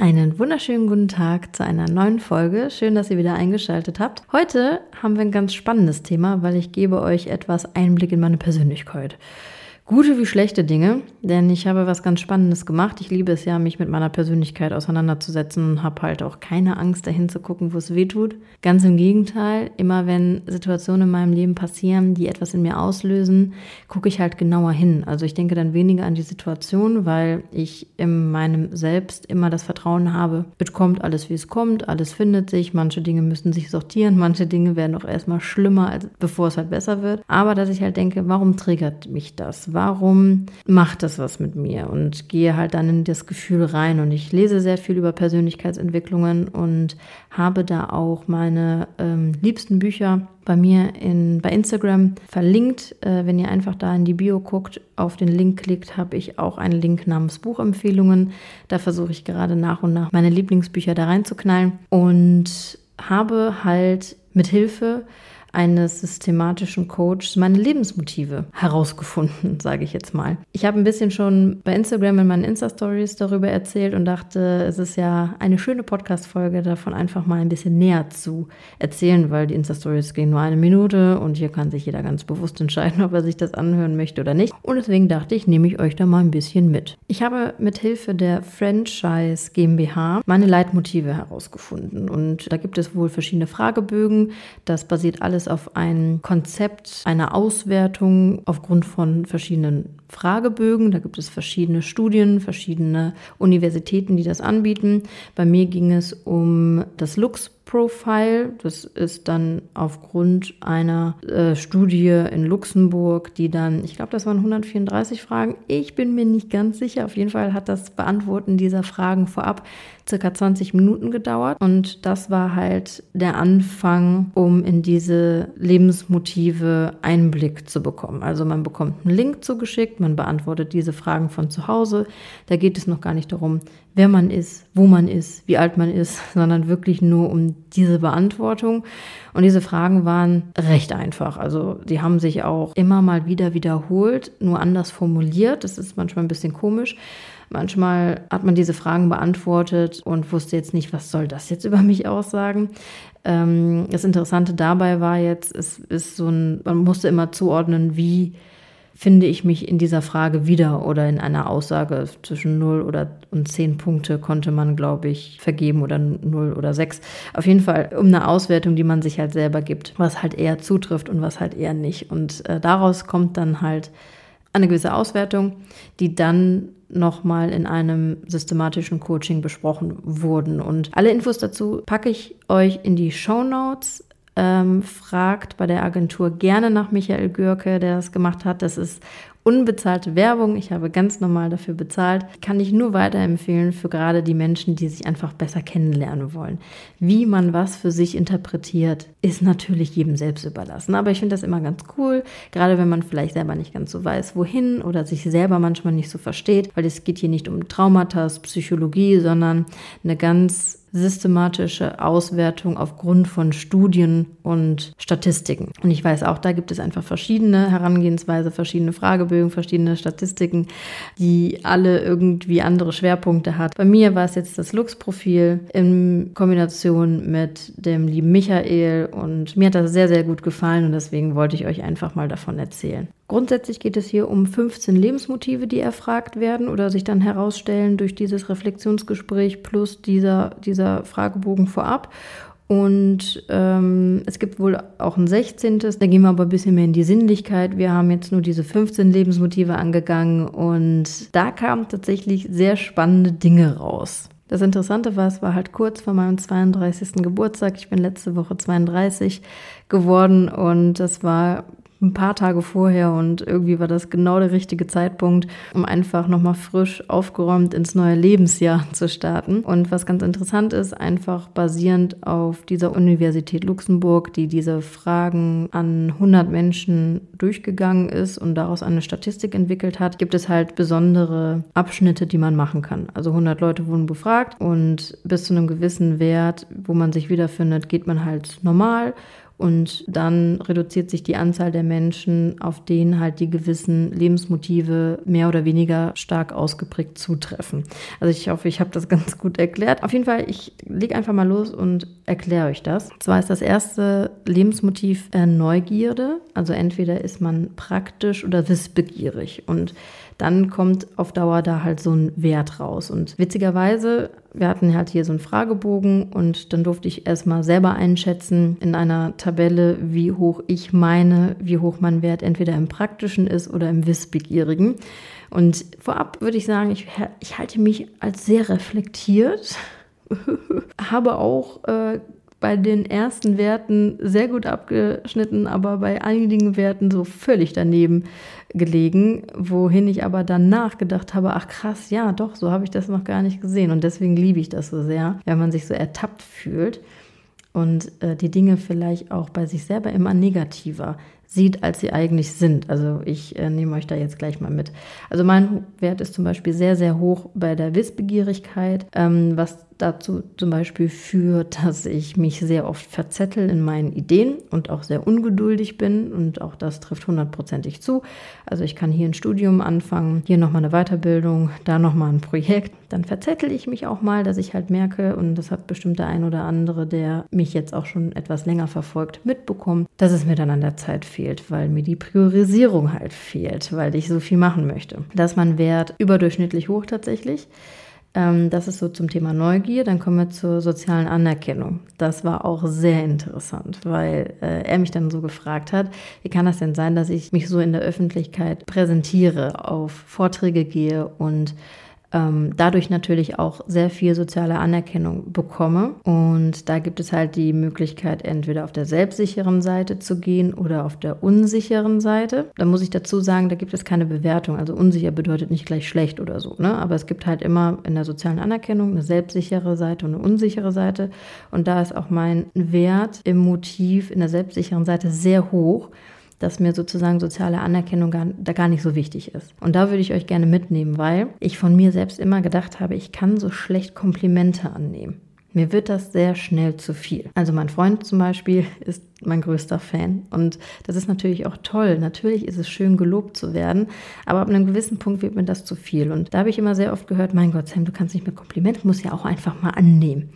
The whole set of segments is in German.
Einen wunderschönen guten Tag zu einer neuen Folge. Schön, dass ihr wieder eingeschaltet habt. Heute haben wir ein ganz spannendes Thema, weil ich gebe euch etwas Einblick in meine Persönlichkeit gute wie schlechte Dinge, denn ich habe was ganz Spannendes gemacht. Ich liebe es ja, mich mit meiner Persönlichkeit auseinanderzusetzen und habe halt auch keine Angst, dahin zu gucken, wo es weh tut. Ganz im Gegenteil, immer wenn Situationen in meinem Leben passieren, die etwas in mir auslösen, gucke ich halt genauer hin. Also ich denke dann weniger an die Situation, weil ich in meinem Selbst immer das Vertrauen habe, es kommt alles, wie es kommt, alles findet sich, manche Dinge müssen sich sortieren, manche Dinge werden auch erstmal schlimmer, als bevor es halt besser wird. Aber dass ich halt denke, warum triggert mich das? Warum macht das was mit mir? Und gehe halt dann in das Gefühl rein. Und ich lese sehr viel über Persönlichkeitsentwicklungen und habe da auch meine ähm, liebsten Bücher bei mir in, bei Instagram verlinkt. Äh, wenn ihr einfach da in die Bio guckt, auf den Link klickt, habe ich auch einen Link namens Buchempfehlungen. Da versuche ich gerade nach und nach meine Lieblingsbücher da reinzuknallen und habe halt mit Hilfe eines systematischen Coaches meine Lebensmotive herausgefunden, sage ich jetzt mal. Ich habe ein bisschen schon bei Instagram in meinen Insta-Stories darüber erzählt und dachte, es ist ja eine schöne Podcast-Folge, davon einfach mal ein bisschen näher zu erzählen, weil die Insta-Stories gehen nur eine Minute und hier kann sich jeder ganz bewusst entscheiden, ob er sich das anhören möchte oder nicht. Und deswegen dachte ich, nehme ich euch da mal ein bisschen mit. Ich habe mit Hilfe der Franchise GmbH meine Leitmotive herausgefunden und da gibt es wohl verschiedene Fragebögen. Das basiert alles auf ein Konzept einer Auswertung aufgrund von verschiedenen Fragebögen. Da gibt es verschiedene Studien, verschiedene Universitäten, die das anbieten. Bei mir ging es um das Lux Profile. Das ist dann aufgrund einer äh, Studie in Luxemburg, die dann, ich glaube, das waren 134 Fragen. Ich bin mir nicht ganz sicher. Auf jeden Fall hat das Beantworten dieser Fragen vorab circa 20 Minuten gedauert. Und das war halt der Anfang, um in diese Lebensmotive Einblick zu bekommen. Also man bekommt einen Link zugeschickt, man beantwortet diese Fragen von zu Hause. Da geht es noch gar nicht darum, wer man ist, wo man ist, wie alt man ist, sondern wirklich nur um diese Beantwortung. Und diese Fragen waren recht einfach. Also die haben sich auch immer mal wieder wiederholt, nur anders formuliert. Das ist manchmal ein bisschen komisch. Manchmal hat man diese Fragen beantwortet und wusste jetzt nicht, was soll das jetzt über mich aussagen. Ähm, das Interessante dabei war jetzt, es ist so ein, man musste immer zuordnen, wie finde ich mich in dieser Frage wieder oder in einer Aussage zwischen 0 oder und 10 Punkte konnte man, glaube ich, vergeben oder 0 oder 6. Auf jeden Fall um eine Auswertung, die man sich halt selber gibt, was halt eher zutrifft und was halt eher nicht. Und äh, daraus kommt dann halt eine gewisse Auswertung, die dann nochmal in einem systematischen Coaching besprochen wurden. Und alle Infos dazu packe ich euch in die Show Notes ähm, fragt bei der Agentur gerne nach Michael Görke, der das gemacht hat. Das ist unbezahlte Werbung. Ich habe ganz normal dafür bezahlt. Kann ich nur weiterempfehlen für gerade die Menschen, die sich einfach besser kennenlernen wollen. Wie man was für sich interpretiert, ist natürlich jedem selbst überlassen. Aber ich finde das immer ganz cool, gerade wenn man vielleicht selber nicht ganz so weiß, wohin oder sich selber manchmal nicht so versteht, weil es geht hier nicht um Traumata, Psychologie, sondern eine ganz systematische Auswertung aufgrund von Studien und Statistiken. Und ich weiß auch, da gibt es einfach verschiedene Herangehensweise, verschiedene Fragebögen, verschiedene Statistiken, die alle irgendwie andere Schwerpunkte hat. Bei mir war es jetzt das Lux-Profil in Kombination mit dem lieben Michael und mir hat das sehr, sehr gut gefallen und deswegen wollte ich euch einfach mal davon erzählen. Grundsätzlich geht es hier um 15 Lebensmotive, die erfragt werden oder sich dann herausstellen durch dieses Reflexionsgespräch plus dieser, dieser Fragebogen vorab. Und ähm, es gibt wohl auch ein 16. Da gehen wir aber ein bisschen mehr in die Sinnlichkeit. Wir haben jetzt nur diese 15 Lebensmotive angegangen und da kamen tatsächlich sehr spannende Dinge raus. Das Interessante war, es war halt kurz vor meinem 32. Geburtstag. Ich bin letzte Woche 32 geworden und das war ein paar Tage vorher und irgendwie war das genau der richtige Zeitpunkt, um einfach nochmal frisch aufgeräumt ins neue Lebensjahr zu starten. Und was ganz interessant ist, einfach basierend auf dieser Universität Luxemburg, die diese Fragen an 100 Menschen durchgegangen ist und daraus eine Statistik entwickelt hat, gibt es halt besondere Abschnitte, die man machen kann. Also 100 Leute wurden befragt und bis zu einem gewissen Wert, wo man sich wiederfindet, geht man halt normal Und dann reduziert sich die Anzahl der Menschen, auf denen halt die gewissen Lebensmotive mehr oder weniger stark ausgeprägt zutreffen. Also ich hoffe, ich habe das ganz gut erklärt. Auf jeden Fall, ich lege einfach mal los und erkläre euch das. Und zwar ist das erste Lebensmotiv äh, Neugierde. Also entweder ist man praktisch oder wissbegierig. Und dann kommt auf Dauer da halt so ein Wert raus. Und witzigerweise, wir hatten halt hier so einen Fragebogen und dann durfte ich erstmal selber einschätzen in einer Tabelle, wie hoch ich meine, wie hoch mein Wert entweder im praktischen ist oder im wissbegierigen. Und vorab würde ich sagen, ich, ich halte mich als sehr reflektiert, habe auch äh, bei den ersten Werten sehr gut abgeschnitten, aber bei einigen Werten so völlig daneben gelegen, wohin ich aber danach gedacht habe, ach krass, ja, doch, so habe ich das noch gar nicht gesehen und deswegen liebe ich das so sehr, wenn man sich so ertappt fühlt und äh, die Dinge vielleicht auch bei sich selber immer negativer sieht, als sie eigentlich sind. Also ich äh, nehme euch da jetzt gleich mal mit. Also mein Wert ist zum Beispiel sehr, sehr hoch bei der Wissbegierigkeit, ähm, was dazu zum Beispiel führt, dass ich mich sehr oft verzettel in meinen Ideen und auch sehr ungeduldig bin und auch das trifft hundertprozentig zu. Also ich kann hier ein Studium anfangen, hier nochmal eine Weiterbildung, da nochmal ein Projekt. Dann verzettel ich mich auch mal, dass ich halt merke und das hat bestimmt der ein oder andere, der mich jetzt auch schon etwas länger verfolgt, mitbekommen, dass es mir dann an der Zeit fehlt, weil mir die Priorisierung halt fehlt, weil ich so viel machen möchte. Da ist mein Wert überdurchschnittlich hoch tatsächlich. Ähm, das ist so zum Thema Neugier. Dann kommen wir zur sozialen Anerkennung. Das war auch sehr interessant, weil äh, er mich dann so gefragt hat, wie kann das denn sein, dass ich mich so in der Öffentlichkeit präsentiere, auf Vorträge gehe und ähm, dadurch natürlich auch sehr viel soziale Anerkennung bekomme. Und da gibt es halt die Möglichkeit, entweder auf der selbstsicheren Seite zu gehen oder auf der unsicheren Seite. Da muss ich dazu sagen, da gibt es keine Bewertung. Also unsicher bedeutet nicht gleich schlecht oder so. Ne? Aber es gibt halt immer in der sozialen Anerkennung eine selbstsichere Seite und eine unsichere Seite. Und da ist auch mein Wert im Motiv in der selbstsicheren Seite sehr hoch dass mir sozusagen soziale Anerkennung gar, da gar nicht so wichtig ist. Und da würde ich euch gerne mitnehmen, weil ich von mir selbst immer gedacht habe, ich kann so schlecht Komplimente annehmen. Mir wird das sehr schnell zu viel. Also mein Freund zum Beispiel ist mein größter Fan und das ist natürlich auch toll. Natürlich ist es schön, gelobt zu werden, aber ab einem gewissen Punkt wird mir das zu viel. Und da habe ich immer sehr oft gehört, mein Gott, Sam, du kannst nicht mit Komplimenten, musst ja auch einfach mal annehmen.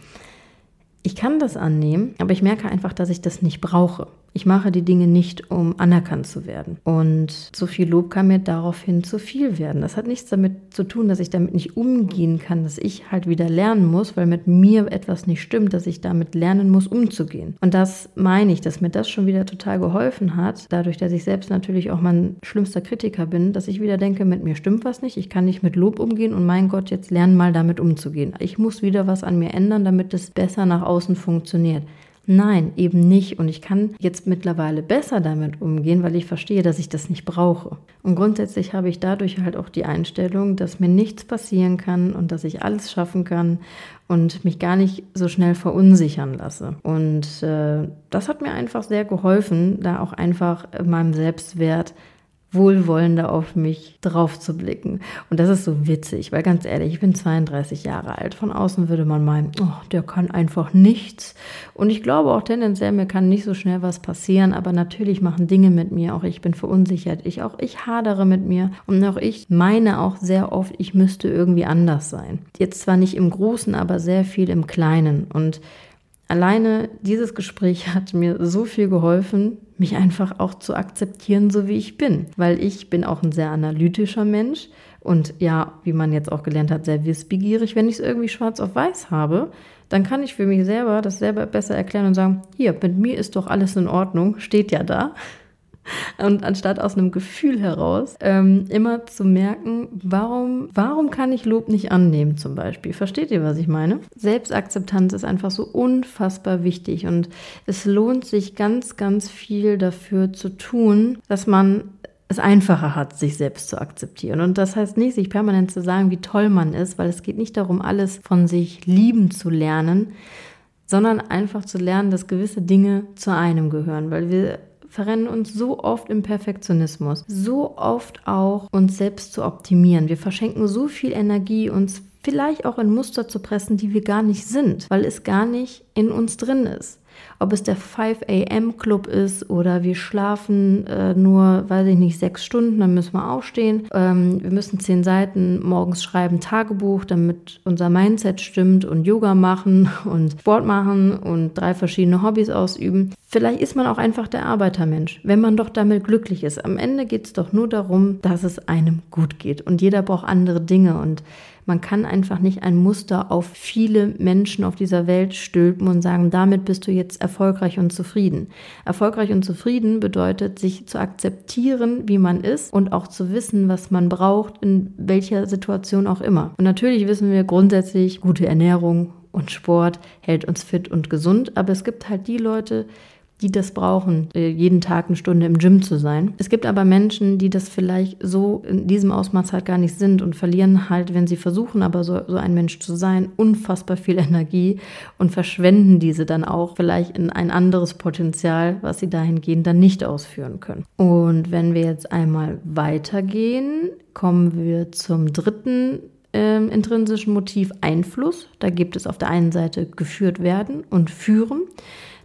Ich kann das annehmen, aber ich merke einfach, dass ich das nicht brauche. Ich mache die Dinge nicht, um anerkannt zu werden. Und so viel Lob kann mir daraufhin zu viel werden. Das hat nichts damit zu tun, dass ich damit nicht umgehen kann, dass ich halt wieder lernen muss, weil mit mir etwas nicht stimmt, dass ich damit lernen muss, umzugehen. Und das meine ich, dass mir das schon wieder total geholfen hat, dadurch, dass ich selbst natürlich auch mein schlimmster Kritiker bin, dass ich wieder denke, mit mir stimmt was nicht, ich kann nicht mit Lob umgehen und mein Gott, jetzt lernen mal damit umzugehen. Ich muss wieder was an mir ändern, damit es besser nach außen funktioniert. Nein, eben nicht. Und ich kann jetzt mittlerweile besser damit umgehen, weil ich verstehe, dass ich das nicht brauche. Und grundsätzlich habe ich dadurch halt auch die Einstellung, dass mir nichts passieren kann und dass ich alles schaffen kann und mich gar nicht so schnell verunsichern lasse. Und äh, das hat mir einfach sehr geholfen, da auch einfach meinem Selbstwert wohlwollender auf mich drauf zu blicken. Und das ist so witzig, weil ganz ehrlich, ich bin 32 Jahre alt. Von außen würde man meinen, oh, der kann einfach nichts. Und ich glaube auch tendenziell, mir kann nicht so schnell was passieren, aber natürlich machen Dinge mit mir. Auch ich bin verunsichert. Ich auch, ich hadere mit mir. Und auch ich meine auch sehr oft, ich müsste irgendwie anders sein. Jetzt zwar nicht im Großen, aber sehr viel im Kleinen. Und alleine dieses Gespräch hat mir so viel geholfen, mich einfach auch zu akzeptieren, so wie ich bin. Weil ich bin auch ein sehr analytischer Mensch und ja, wie man jetzt auch gelernt hat, sehr wissbegierig. Wenn ich es irgendwie schwarz auf weiß habe, dann kann ich für mich selber das selber besser erklären und sagen, hier, mit mir ist doch alles in Ordnung, steht ja da. Und anstatt aus einem Gefühl heraus ähm, immer zu merken, warum, warum kann ich Lob nicht annehmen zum Beispiel? Versteht ihr, was ich meine? Selbstakzeptanz ist einfach so unfassbar wichtig und es lohnt sich ganz, ganz viel dafür zu tun, dass man es einfacher hat, sich selbst zu akzeptieren. Und das heißt nicht, sich permanent zu sagen, wie toll man ist, weil es geht nicht darum, alles von sich lieben zu lernen, sondern einfach zu lernen, dass gewisse Dinge zu einem gehören, weil wir verrennen uns so oft im Perfektionismus, so oft auch uns selbst zu optimieren. Wir verschenken so viel Energie, uns vielleicht auch in Muster zu pressen, die wir gar nicht sind, weil es gar nicht in uns drin ist. Ob es der 5 a.m. Club ist oder wir schlafen äh, nur, weiß ich nicht, sechs Stunden, dann müssen wir aufstehen. Ähm, wir müssen zehn Seiten morgens schreiben, Tagebuch, damit unser Mindset stimmt und Yoga machen und Sport machen und drei verschiedene Hobbys ausüben. Vielleicht ist man auch einfach der Arbeitermensch, wenn man doch damit glücklich ist. Am Ende geht es doch nur darum, dass es einem gut geht. Und jeder braucht andere Dinge. Und man kann einfach nicht ein Muster auf viele Menschen auf dieser Welt stülpen und sagen, damit bist du jetzt erfolgreich und zufrieden. Erfolgreich und zufrieden bedeutet, sich zu akzeptieren, wie man ist und auch zu wissen, was man braucht, in welcher Situation auch immer. Und natürlich wissen wir grundsätzlich, gute Ernährung und Sport hält uns fit und gesund, aber es gibt halt die Leute, die das brauchen, äh, jeden Tag eine Stunde im Gym zu sein. Es gibt aber Menschen, die das vielleicht so in diesem Ausmaß halt gar nicht sind und verlieren halt, wenn sie versuchen, aber so, so ein Mensch zu sein, unfassbar viel Energie und verschwenden diese dann auch vielleicht in ein anderes Potenzial, was sie dahingehend dann nicht ausführen können. Und wenn wir jetzt einmal weitergehen, kommen wir zum dritten ähm, intrinsischen Motiv Einfluss. Da gibt es auf der einen Seite geführt werden und führen.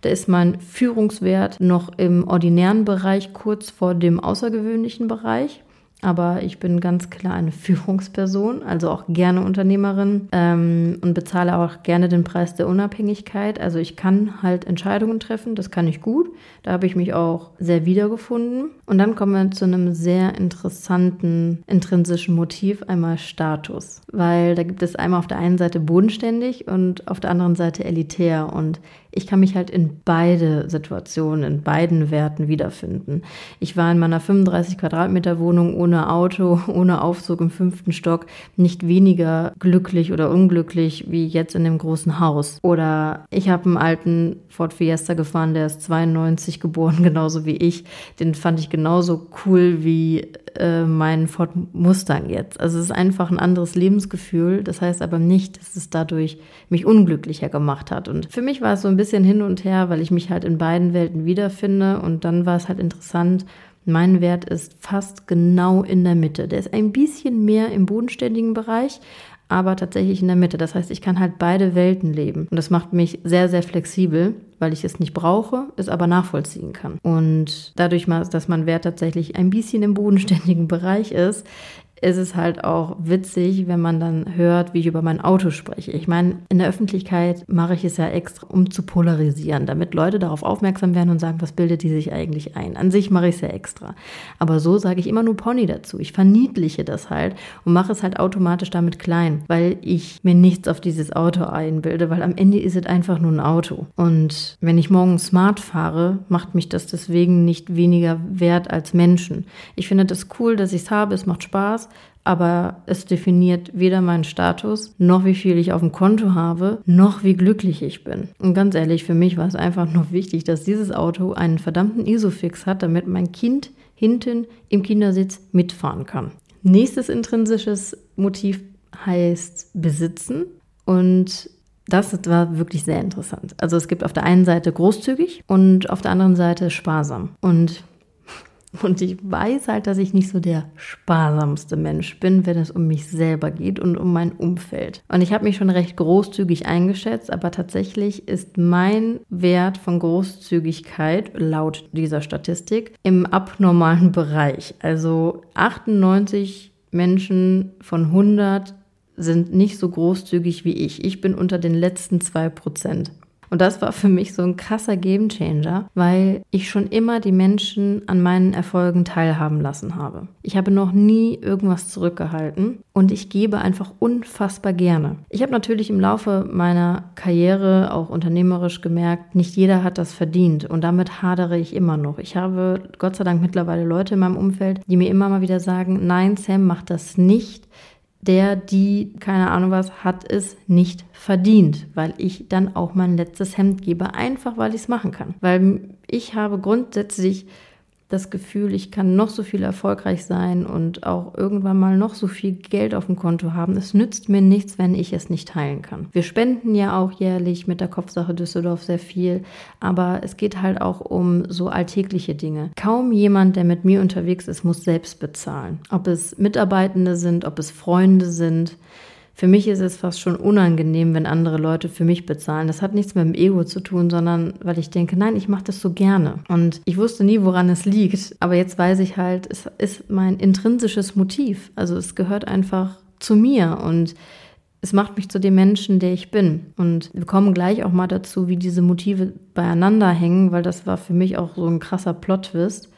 Da ist mein Führungswert noch im ordinären Bereich kurz vor dem außergewöhnlichen Bereich. Aber ich bin ganz klar eine Führungsperson, also auch gerne Unternehmerin ähm, und bezahle auch gerne den Preis der Unabhängigkeit. Also ich kann halt Entscheidungen treffen, das kann ich gut. Da habe ich mich auch sehr wiedergefunden. Und dann kommen wir zu einem sehr interessanten intrinsischen Motiv, einmal Status. Weil da gibt es einmal auf der einen Seite bodenständig und auf der anderen Seite elitär. Und ich kann mich halt in beide Situationen, in beiden Werten wiederfinden. Ich war in meiner 35 Quadratmeter Wohnung ohne Auto, ohne Aufzug im fünften Stock nicht weniger glücklich oder unglücklich wie jetzt in dem großen Haus. Oder ich habe einen alten Ford Fiesta gefahren, der ist 92 geboren, genauso wie ich. Den fand ich genauso cool wie äh, meinen Ford Mustang jetzt. Also es ist einfach ein anderes Lebensgefühl. Das heißt aber nicht, dass es dadurch mich unglücklicher gemacht hat. Und für mich war es so ein bisschen hin und her, weil ich mich halt in beiden Welten wiederfinde. Und dann war es halt interessant. Mein Wert ist fast genau in der Mitte. Der ist ein bisschen mehr im bodenständigen Bereich, aber tatsächlich in der Mitte. Das heißt, ich kann halt beide Welten leben. Und das macht mich sehr, sehr flexibel, weil ich es nicht brauche, es aber nachvollziehen kann. Und dadurch, dass mein Wert tatsächlich ein bisschen im bodenständigen Bereich ist, ist es halt auch witzig, wenn man dann hört, wie ich über mein Auto spreche. Ich meine, in der Öffentlichkeit mache ich es ja extra, um zu polarisieren, damit Leute darauf aufmerksam werden und sagen, was bildet die sich eigentlich ein. An sich mache ich es ja extra. Aber so sage ich immer nur Pony dazu. Ich verniedliche das halt und mache es halt automatisch damit klein, weil ich mir nichts auf dieses Auto einbilde, weil am Ende ist es einfach nur ein Auto. Und wenn ich morgen smart fahre, macht mich das deswegen nicht weniger wert als Menschen. Ich finde das cool, dass ich es habe, es macht Spaß aber es definiert weder meinen Status, noch wie viel ich auf dem Konto habe, noch wie glücklich ich bin. Und ganz ehrlich, für mich war es einfach nur wichtig, dass dieses Auto einen verdammten Isofix hat, damit mein Kind hinten im Kindersitz mitfahren kann. Nächstes intrinsisches Motiv heißt besitzen und das war wirklich sehr interessant. Also es gibt auf der einen Seite großzügig und auf der anderen Seite sparsam. Und und ich weiß halt, dass ich nicht so der sparsamste Mensch bin, wenn es um mich selber geht und um mein Umfeld. Und ich habe mich schon recht großzügig eingeschätzt, aber tatsächlich ist mein Wert von Großzügigkeit laut dieser Statistik im abnormalen Bereich. Also 98 Menschen von 100 sind nicht so großzügig wie ich. Ich bin unter den letzten zwei Prozent. Und das war für mich so ein krasser Gamechanger, weil ich schon immer die Menschen an meinen Erfolgen teilhaben lassen habe. Ich habe noch nie irgendwas zurückgehalten und ich gebe einfach unfassbar gerne. Ich habe natürlich im Laufe meiner Karriere auch unternehmerisch gemerkt, nicht jeder hat das verdient und damit hadere ich immer noch. Ich habe Gott sei Dank mittlerweile Leute in meinem Umfeld, die mir immer mal wieder sagen, nein, Sam, mach das nicht der, die, keine Ahnung was, hat es nicht verdient, weil ich dann auch mein letztes Hemd gebe, einfach weil ich es machen kann. Weil ich habe grundsätzlich das Gefühl, ich kann noch so viel erfolgreich sein und auch irgendwann mal noch so viel Geld auf dem Konto haben. Es nützt mir nichts, wenn ich es nicht teilen kann. Wir spenden ja auch jährlich mit der Kopfsache Düsseldorf sehr viel, aber es geht halt auch um so alltägliche Dinge. Kaum jemand, der mit mir unterwegs ist, muss selbst bezahlen. Ob es Mitarbeitende sind, ob es Freunde sind. Für mich ist es fast schon unangenehm, wenn andere Leute für mich bezahlen. Das hat nichts mit dem Ego zu tun, sondern weil ich denke, nein, ich mache das so gerne. Und ich wusste nie, woran es liegt. Aber jetzt weiß ich halt, es ist mein intrinsisches Motiv. Also es gehört einfach zu mir und es macht mich zu dem Menschen, der ich bin. Und wir kommen gleich auch mal dazu, wie diese Motive beieinander hängen, weil das war für mich auch so ein krasser Plot-Twist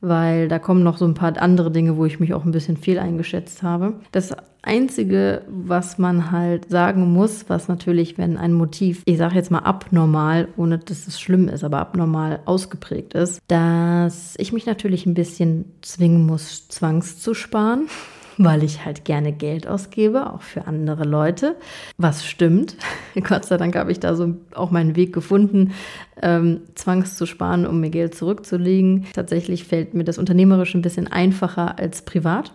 weil da kommen noch so ein paar andere Dinge, wo ich mich auch ein bisschen fehl eingeschätzt habe. Das Einzige, was man halt sagen muss, was natürlich, wenn ein Motiv, ich sage jetzt mal abnormal, ohne dass es schlimm ist, aber abnormal ausgeprägt ist, dass ich mich natürlich ein bisschen zwingen muss, Zwangs zu sparen weil ich halt gerne Geld ausgebe, auch für andere Leute, was stimmt. Gott sei Dank habe ich da so auch meinen Weg gefunden, ähm, Zwangs zu sparen, um mir Geld zurückzulegen. Tatsächlich fällt mir das unternehmerisch ein bisschen einfacher als privat.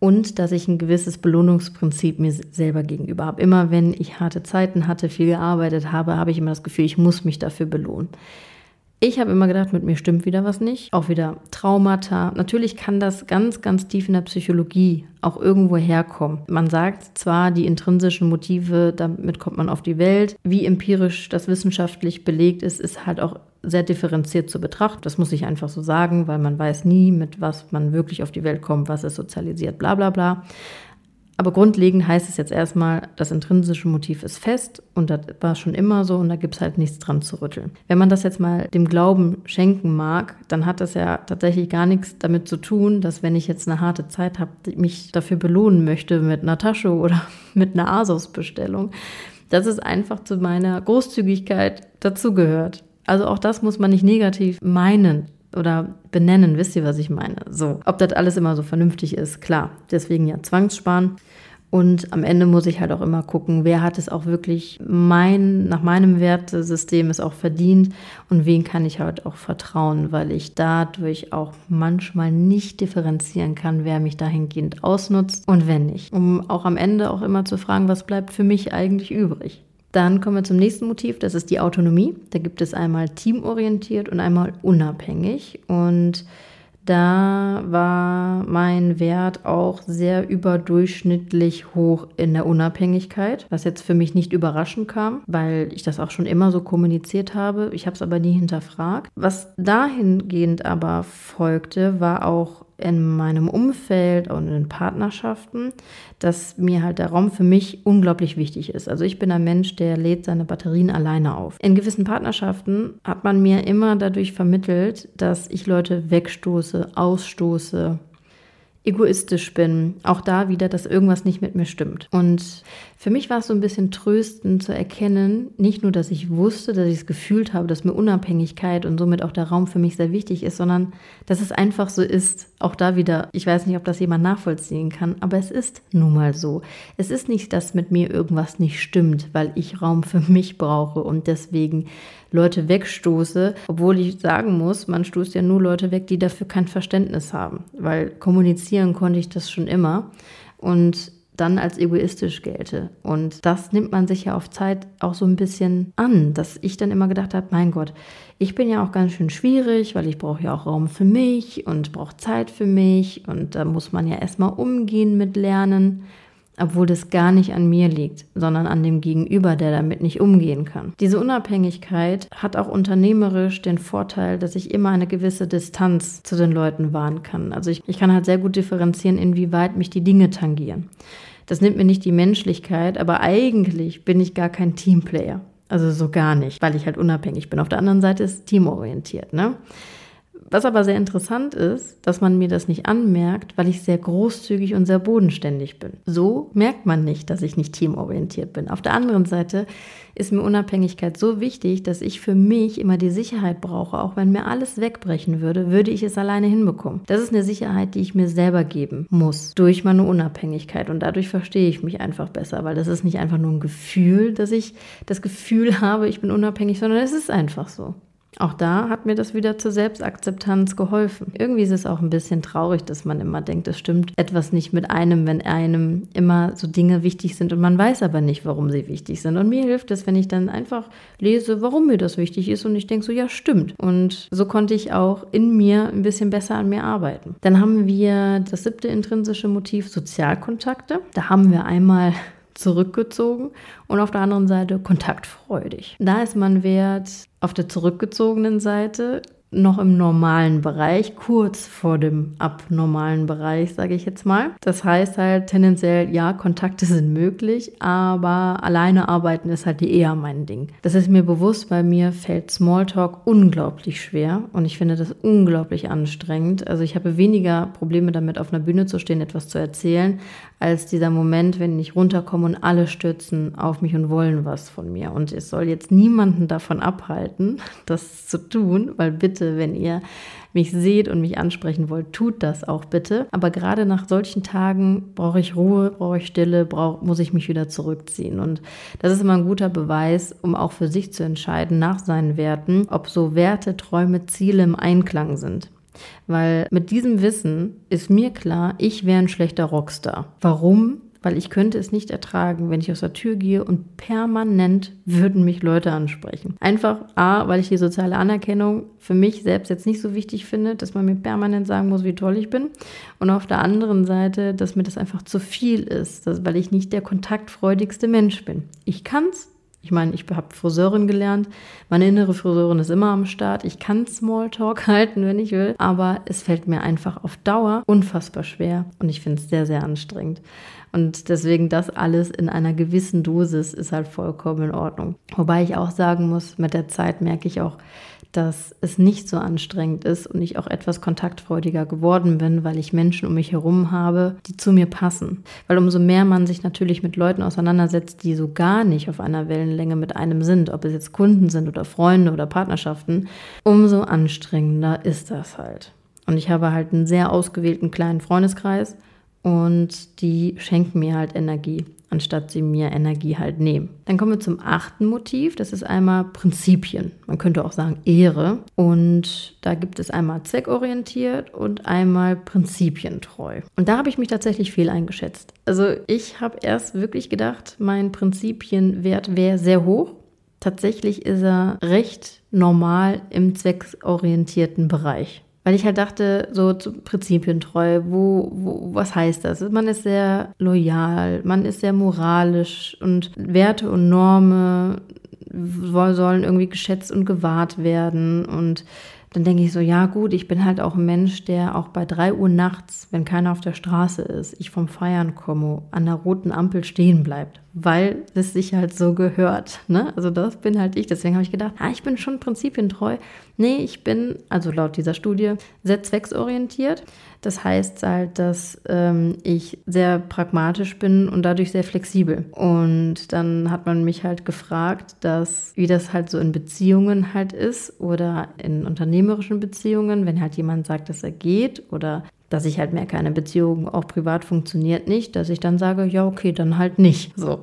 Und dass ich ein gewisses Belohnungsprinzip mir selber gegenüber habe. Immer wenn ich harte Zeiten hatte, viel gearbeitet habe, habe ich immer das Gefühl, ich muss mich dafür belohnen. Ich habe immer gedacht, mit mir stimmt wieder was nicht. Auch wieder Traumata. Natürlich kann das ganz, ganz tief in der Psychologie auch irgendwo herkommen. Man sagt zwar, die intrinsischen Motive, damit kommt man auf die Welt. Wie empirisch das wissenschaftlich belegt ist, ist halt auch sehr differenziert zu betrachten. Das muss ich einfach so sagen, weil man weiß nie, mit was man wirklich auf die Welt kommt, was ist sozialisiert, bla bla bla. Aber grundlegend heißt es jetzt erstmal, das intrinsische Motiv ist fest und das war schon immer so und da gibt es halt nichts dran zu rütteln. Wenn man das jetzt mal dem Glauben schenken mag, dann hat das ja tatsächlich gar nichts damit zu tun, dass wenn ich jetzt eine harte Zeit habe, mich dafür belohnen möchte mit einer Tasche oder mit einer Asos-Bestellung. Dass es einfach zu meiner Großzügigkeit dazugehört. Also auch das muss man nicht negativ meinen oder benennen, wisst ihr, was ich meine? So, ob das alles immer so vernünftig ist, klar. Deswegen ja Zwangssparen. Und am Ende muss ich halt auch immer gucken, wer hat es auch wirklich mein, nach meinem Wertesystem es auch verdient und wen kann ich halt auch vertrauen, weil ich dadurch auch manchmal nicht differenzieren kann, wer mich dahingehend ausnutzt und wenn nicht. Um auch am Ende auch immer zu fragen, was bleibt für mich eigentlich übrig. Dann kommen wir zum nächsten Motiv, das ist die Autonomie. Da gibt es einmal teamorientiert und einmal unabhängig. Und da war mein Wert auch sehr überdurchschnittlich hoch in der Unabhängigkeit, was jetzt für mich nicht überraschend kam, weil ich das auch schon immer so kommuniziert habe. Ich habe es aber nie hinterfragt. Was dahingehend aber folgte, war auch in meinem Umfeld und in Partnerschaften, dass mir halt der Raum für mich unglaublich wichtig ist. Also ich bin ein Mensch, der lädt seine Batterien alleine auf. In gewissen Partnerschaften hat man mir immer dadurch vermittelt, dass ich Leute wegstoße, ausstoße, egoistisch bin. Auch da wieder, dass irgendwas nicht mit mir stimmt. Und für mich war es so ein bisschen tröstend zu erkennen, nicht nur, dass ich wusste, dass ich es gefühlt habe, dass mir Unabhängigkeit und somit auch der Raum für mich sehr wichtig ist, sondern dass es einfach so ist. Auch da wieder, ich weiß nicht, ob das jemand nachvollziehen kann, aber es ist nun mal so. Es ist nicht, dass mit mir irgendwas nicht stimmt, weil ich Raum für mich brauche und deswegen Leute wegstoße, obwohl ich sagen muss, man stoßt ja nur Leute weg, die dafür kein Verständnis haben, weil kommunizieren konnte ich das schon immer und dann als egoistisch gelte. Und das nimmt man sich ja auf Zeit auch so ein bisschen an, dass ich dann immer gedacht habe, mein Gott, ich bin ja auch ganz schön schwierig, weil ich brauche ja auch Raum für mich und brauche Zeit für mich. Und da muss man ja erstmal umgehen mit Lernen obwohl das gar nicht an mir liegt, sondern an dem Gegenüber, der damit nicht umgehen kann. Diese Unabhängigkeit hat auch unternehmerisch den Vorteil, dass ich immer eine gewisse Distanz zu den Leuten wahren kann. Also ich, ich kann halt sehr gut differenzieren, inwieweit mich die Dinge tangieren. Das nimmt mir nicht die Menschlichkeit, aber eigentlich bin ich gar kein Teamplayer. Also so gar nicht, weil ich halt unabhängig bin. Auf der anderen Seite ist teamorientiert, ne? Was aber sehr interessant ist, dass man mir das nicht anmerkt, weil ich sehr großzügig und sehr bodenständig bin. So merkt man nicht, dass ich nicht teamorientiert bin. Auf der anderen Seite ist mir Unabhängigkeit so wichtig, dass ich für mich immer die Sicherheit brauche. Auch wenn mir alles wegbrechen würde, würde ich es alleine hinbekommen. Das ist eine Sicherheit, die ich mir selber geben muss durch meine Unabhängigkeit. Und dadurch verstehe ich mich einfach besser, weil das ist nicht einfach nur ein Gefühl, dass ich das Gefühl habe, ich bin unabhängig, sondern es ist einfach so. Auch da hat mir das wieder zur Selbstakzeptanz geholfen. Irgendwie ist es auch ein bisschen traurig, dass man immer denkt, es stimmt etwas nicht mit einem, wenn einem immer so Dinge wichtig sind und man weiß aber nicht, warum sie wichtig sind. Und mir hilft es, wenn ich dann einfach lese, warum mir das wichtig ist und ich denke so, ja, stimmt. Und so konnte ich auch in mir ein bisschen besser an mir arbeiten. Dann haben wir das siebte intrinsische Motiv Sozialkontakte. Da haben wir einmal zurückgezogen und auf der anderen Seite kontaktfreudig. Da ist man Wert auf der zurückgezogenen Seite noch im normalen Bereich, kurz vor dem abnormalen Bereich, sage ich jetzt mal. Das heißt halt tendenziell, ja, Kontakte sind möglich, aber alleine arbeiten ist halt eher mein Ding. Das ist mir bewusst, bei mir fällt Smalltalk unglaublich schwer und ich finde das unglaublich anstrengend. Also ich habe weniger Probleme damit, auf einer Bühne zu stehen, etwas zu erzählen, als dieser Moment, wenn ich runterkomme und alle stürzen auf mich und wollen was von mir. Und es soll jetzt niemanden davon abhalten, das zu tun, weil bitte, wenn ihr mich seht und mich ansprechen wollt, tut das auch bitte. Aber gerade nach solchen Tagen brauche ich Ruhe, brauche ich Stille, brauch, muss ich mich wieder zurückziehen. Und das ist immer ein guter Beweis, um auch für sich zu entscheiden nach seinen Werten, ob so Werte, Träume, Ziele im Einklang sind. Weil mit diesem Wissen ist mir klar, ich wäre ein schlechter Rockstar. Warum? Weil ich könnte es nicht ertragen, wenn ich aus der Tür gehe und permanent würden mich Leute ansprechen. Einfach A, weil ich die soziale Anerkennung für mich selbst jetzt nicht so wichtig finde, dass man mir permanent sagen muss, wie toll ich bin. Und auf der anderen Seite, dass mir das einfach zu viel ist, weil ich nicht der kontaktfreudigste Mensch bin. Ich kann's, ich meine, ich habe Friseurin gelernt. Meine innere Friseurin ist immer am Start. Ich kann Smalltalk halten, wenn ich will. Aber es fällt mir einfach auf Dauer unfassbar schwer. Und ich finde es sehr, sehr anstrengend. Und deswegen das alles in einer gewissen Dosis ist halt vollkommen in Ordnung. Wobei ich auch sagen muss, mit der Zeit merke ich auch, dass es nicht so anstrengend ist und ich auch etwas kontaktfreudiger geworden bin, weil ich Menschen um mich herum habe, die zu mir passen. Weil umso mehr man sich natürlich mit Leuten auseinandersetzt, die so gar nicht auf einer Wellenlänge mit einem sind, ob es jetzt Kunden sind oder Freunde oder Partnerschaften, umso anstrengender ist das halt. Und ich habe halt einen sehr ausgewählten kleinen Freundeskreis und die schenken mir halt Energie anstatt sie mir Energie halt nehmen. Dann kommen wir zum achten Motiv. Das ist einmal Prinzipien. Man könnte auch sagen Ehre. Und da gibt es einmal zweckorientiert und einmal prinzipientreu. Und da habe ich mich tatsächlich fehl eingeschätzt. Also ich habe erst wirklich gedacht, mein Prinzipienwert wäre sehr hoch. Tatsächlich ist er recht normal im zweckorientierten Bereich weil ich halt dachte, so zu Prinzipientreu, wo, wo, was heißt das? Man ist sehr loyal, man ist sehr moralisch und Werte und Normen sollen irgendwie geschätzt und gewahrt werden und dann denke ich so, ja gut, ich bin halt auch ein Mensch, der auch bei drei Uhr nachts, wenn keiner auf der Straße ist, ich vom Feiern komme, an der roten Ampel stehen bleibt weil es sich halt so gehört. Ne? Also das bin halt ich. Deswegen habe ich gedacht, ah, ich bin schon prinzipientreu. Nee, ich bin, also laut dieser Studie, sehr zwecksorientiert. Das heißt halt, dass ähm, ich sehr pragmatisch bin und dadurch sehr flexibel. Und dann hat man mich halt gefragt, dass, wie das halt so in Beziehungen halt ist oder in unternehmerischen Beziehungen, wenn halt jemand sagt, dass er geht oder dass ich halt merke, eine Beziehung auch privat funktioniert nicht, dass ich dann sage, ja, okay, dann halt nicht. So.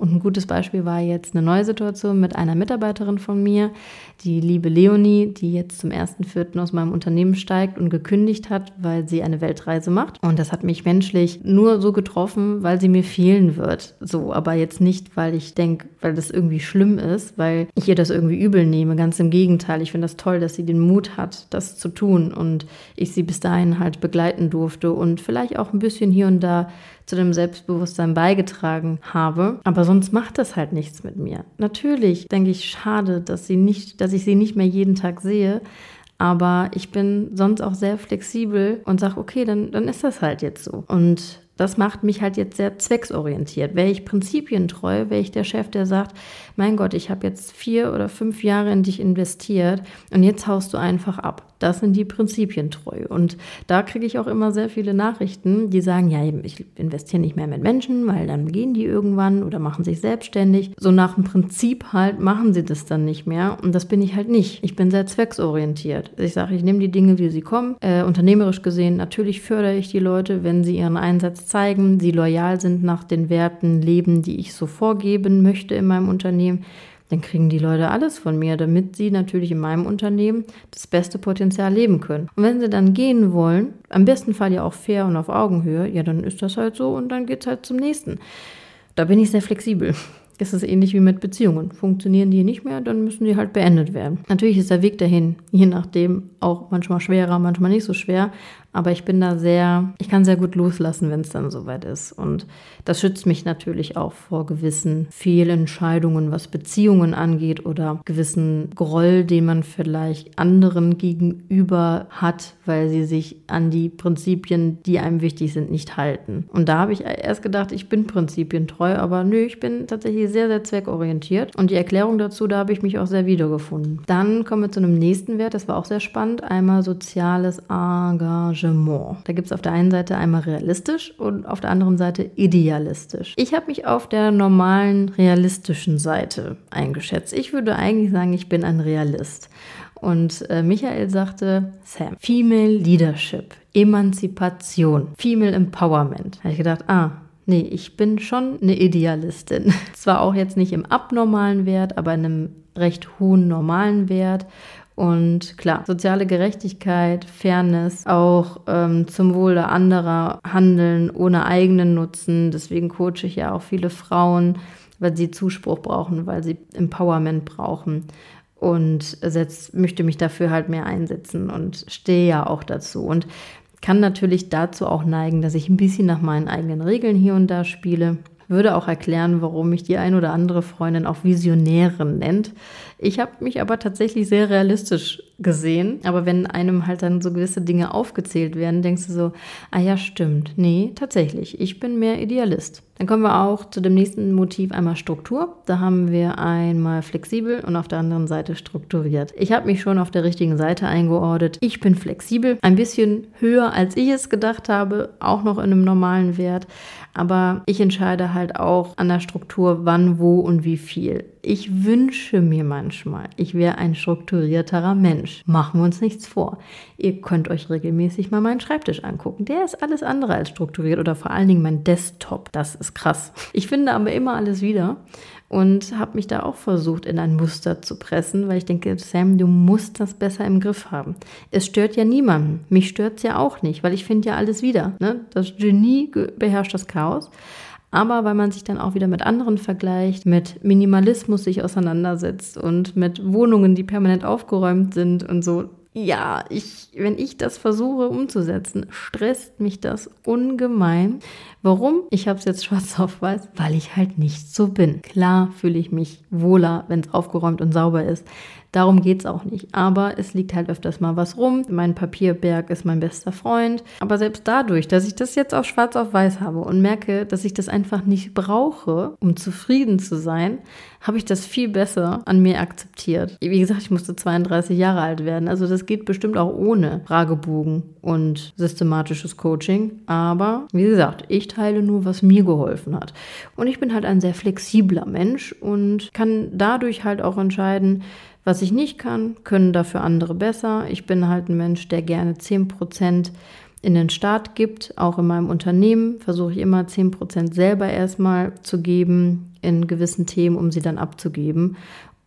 Und ein gutes Beispiel war jetzt eine neue Situation mit einer Mitarbeiterin von mir, die liebe Leonie, die jetzt zum 1.4. aus meinem Unternehmen steigt und gekündigt hat, weil sie eine Weltreise macht. Und das hat mich menschlich nur so getroffen, weil sie mir fehlen wird. So, aber jetzt nicht, weil ich denke, weil das irgendwie schlimm ist, weil ich ihr das irgendwie übel nehme. Ganz im Gegenteil. Ich finde das toll, dass sie den Mut hat, das zu tun und ich sie bis dahin halt begleiten durfte und vielleicht auch ein bisschen hier und da zu dem Selbstbewusstsein beigetragen habe. Aber sonst macht das halt nichts mit mir. Natürlich denke ich, schade, dass sie nicht, dass ich sie nicht mehr jeden Tag sehe. Aber ich bin sonst auch sehr flexibel und sage, okay, dann, dann ist das halt jetzt so. Und das macht mich halt jetzt sehr zwecksorientiert. Wäre ich prinzipientreu, wäre ich der Chef, der sagt, mein Gott, ich habe jetzt vier oder fünf Jahre in dich investiert und jetzt haust du einfach ab. Das sind die Prinzipientreu. Und da kriege ich auch immer sehr viele Nachrichten, die sagen, ja, ich investiere nicht mehr mit Menschen, weil dann gehen die irgendwann oder machen sich selbstständig. So nach dem Prinzip halt machen sie das dann nicht mehr. Und das bin ich halt nicht. Ich bin sehr zwecksorientiert. Ich sage, ich nehme die Dinge, wie sie kommen. Äh, unternehmerisch gesehen, natürlich fördere ich die Leute, wenn sie ihren Einsatz zeigen, sie loyal sind nach den Werten, leben, die ich so vorgeben möchte in meinem Unternehmen, dann kriegen die Leute alles von mir, damit sie natürlich in meinem Unternehmen das beste Potenzial leben können. Und wenn sie dann gehen wollen, am besten Fall ja auch fair und auf Augenhöhe, ja, dann ist das halt so und dann geht es halt zum nächsten. Da bin ich sehr flexibel. Das ist ähnlich wie mit Beziehungen. Funktionieren die nicht mehr, dann müssen die halt beendet werden. Natürlich ist der Weg dahin, je nachdem, auch manchmal schwerer, manchmal nicht so schwer. Aber ich bin da sehr, ich kann sehr gut loslassen, wenn es dann soweit ist. Und das schützt mich natürlich auch vor gewissen Fehlentscheidungen, was Beziehungen angeht oder gewissen Groll, den man vielleicht anderen gegenüber hat, weil sie sich an die Prinzipien, die einem wichtig sind, nicht halten. Und da habe ich erst gedacht, ich bin prinzipientreu, aber nö, ich bin tatsächlich sehr, sehr zweckorientiert. Und die Erklärung dazu, da habe ich mich auch sehr wiedergefunden. Dann kommen wir zu einem nächsten Wert, das war auch sehr spannend. Einmal soziales Engagement. Da gibt es auf der einen Seite einmal realistisch und auf der anderen Seite idealistisch. Ich habe mich auf der normalen realistischen Seite eingeschätzt. Ich würde eigentlich sagen, ich bin ein Realist. Und äh, Michael sagte, Sam, Female Leadership, Emanzipation, Female Empowerment. Da habe ich gedacht, ah, nee, ich bin schon eine Idealistin. Zwar auch jetzt nicht im abnormalen Wert, aber in einem recht hohen normalen Wert. Und klar, soziale Gerechtigkeit, Fairness, auch ähm, zum Wohle anderer handeln ohne eigenen Nutzen. Deswegen coache ich ja auch viele Frauen, weil sie Zuspruch brauchen, weil sie Empowerment brauchen und setz, möchte mich dafür halt mehr einsetzen und stehe ja auch dazu. Und kann natürlich dazu auch neigen, dass ich ein bisschen nach meinen eigenen Regeln hier und da spiele. Würde auch erklären, warum mich die ein oder andere Freundin auch Visionärin nennt. Ich habe mich aber tatsächlich sehr realistisch gesehen. Aber wenn einem halt dann so gewisse Dinge aufgezählt werden, denkst du so, ah ja, stimmt. Nee, tatsächlich. Ich bin mehr Idealist. Dann kommen wir auch zu dem nächsten Motiv einmal Struktur. Da haben wir einmal flexibel und auf der anderen Seite strukturiert. Ich habe mich schon auf der richtigen Seite eingeordnet. Ich bin flexibel, ein bisschen höher als ich es gedacht habe, auch noch in einem normalen Wert. Aber ich entscheide halt auch an der Struktur, wann, wo und wie viel. Ich wünsche mir manchmal, ich wäre ein strukturierterer Mensch. Machen wir uns nichts vor. Ihr könnt euch regelmäßig mal meinen Schreibtisch angucken. Der ist alles andere als strukturiert oder vor allen Dingen mein Desktop. Das ist krass. Ich finde aber immer alles wieder und habe mich da auch versucht, in ein Muster zu pressen, weil ich denke, Sam, du musst das besser im Griff haben. Es stört ja niemanden. Mich stört es ja auch nicht, weil ich finde ja alles wieder. Ne? Das Genie beherrscht das Chaos aber weil man sich dann auch wieder mit anderen vergleicht, mit Minimalismus sich auseinandersetzt und mit Wohnungen, die permanent aufgeräumt sind und so. Ja, ich, wenn ich das versuche umzusetzen, stresst mich das ungemein. Warum? Ich habe es jetzt schwarz auf weiß, weil ich halt nicht so bin. Klar fühle ich mich wohler, wenn es aufgeräumt und sauber ist. Darum geht es auch nicht. Aber es liegt halt öfters mal was rum. Mein Papierberg ist mein bester Freund. Aber selbst dadurch, dass ich das jetzt auch schwarz auf weiß habe und merke, dass ich das einfach nicht brauche, um zufrieden zu sein, habe ich das viel besser an mir akzeptiert. Wie gesagt, ich musste 32 Jahre alt werden. Also das geht bestimmt auch ohne Fragebogen und systematisches Coaching. Aber wie gesagt, ich teile nur, was mir geholfen hat. Und ich bin halt ein sehr flexibler Mensch und kann dadurch halt auch entscheiden, was ich nicht kann, können dafür andere besser. Ich bin halt ein Mensch, der gerne 10% in den Staat gibt. Auch in meinem Unternehmen versuche ich immer 10% selber erstmal zu geben in gewissen Themen, um sie dann abzugeben